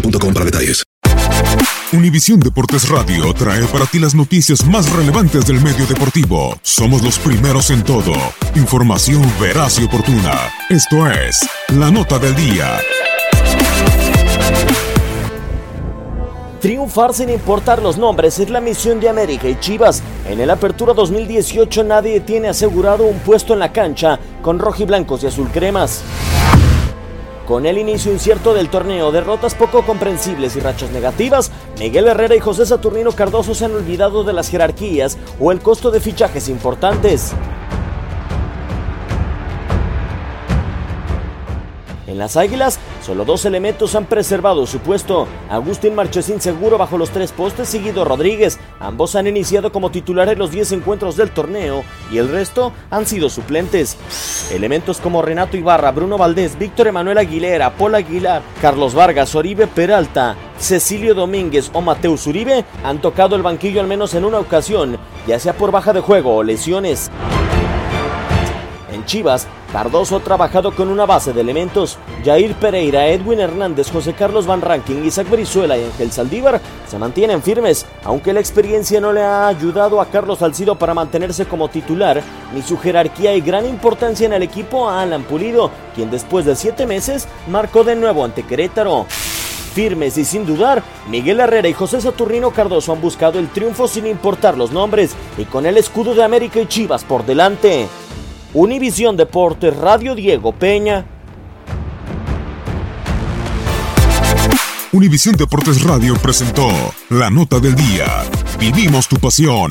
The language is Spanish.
boostmobile.com para detalles. Univisión Deportes Radio trae para ti las noticias más relevantes del medio deportivo. Somos los primeros en todo. Información veraz y oportuna. Esto es La Nota del Día. Triunfar sin importar los nombres es la misión de América y Chivas. En el Apertura 2018 nadie tiene asegurado un puesto en la cancha con rojiblancos y azul cremas. Con el inicio incierto del torneo, derrotas poco comprensibles y rachas negativas, Miguel Herrera y José Saturnino Cardoso se han olvidado de las jerarquías o el costo de fichajes importantes. En las Águilas, solo dos elementos han preservado su puesto. Agustín Marchesín seguro bajo los tres postes y Guido Rodríguez. Ambos han iniciado como titulares los 10 encuentros del torneo y el resto han sido suplentes. Elementos como Renato Ibarra, Bruno Valdés, Víctor Emanuel Aguilera, Paul Aguilar, Carlos Vargas, Oribe Peralta, Cecilio Domínguez o Mateus Uribe han tocado el banquillo al menos en una ocasión, ya sea por baja de juego o lesiones. Chivas, Cardoso ha trabajado con una base de elementos. Jair Pereira, Edwin Hernández, José Carlos Van Ranking, Isaac Brizuela y Ángel Saldívar se mantienen firmes, aunque la experiencia no le ha ayudado a Carlos Salcido para mantenerse como titular, ni su jerarquía y gran importancia en el equipo a Alan Pulido, quien después de siete meses marcó de nuevo ante Querétaro. Firmes y sin dudar, Miguel Herrera y José Saturnino Cardoso han buscado el triunfo sin importar los nombres y con el escudo de América y Chivas por delante. Univisión Deportes, Radio Diego Peña. Univisión Deportes Radio presentó La Nota del Día. Vivimos tu pasión.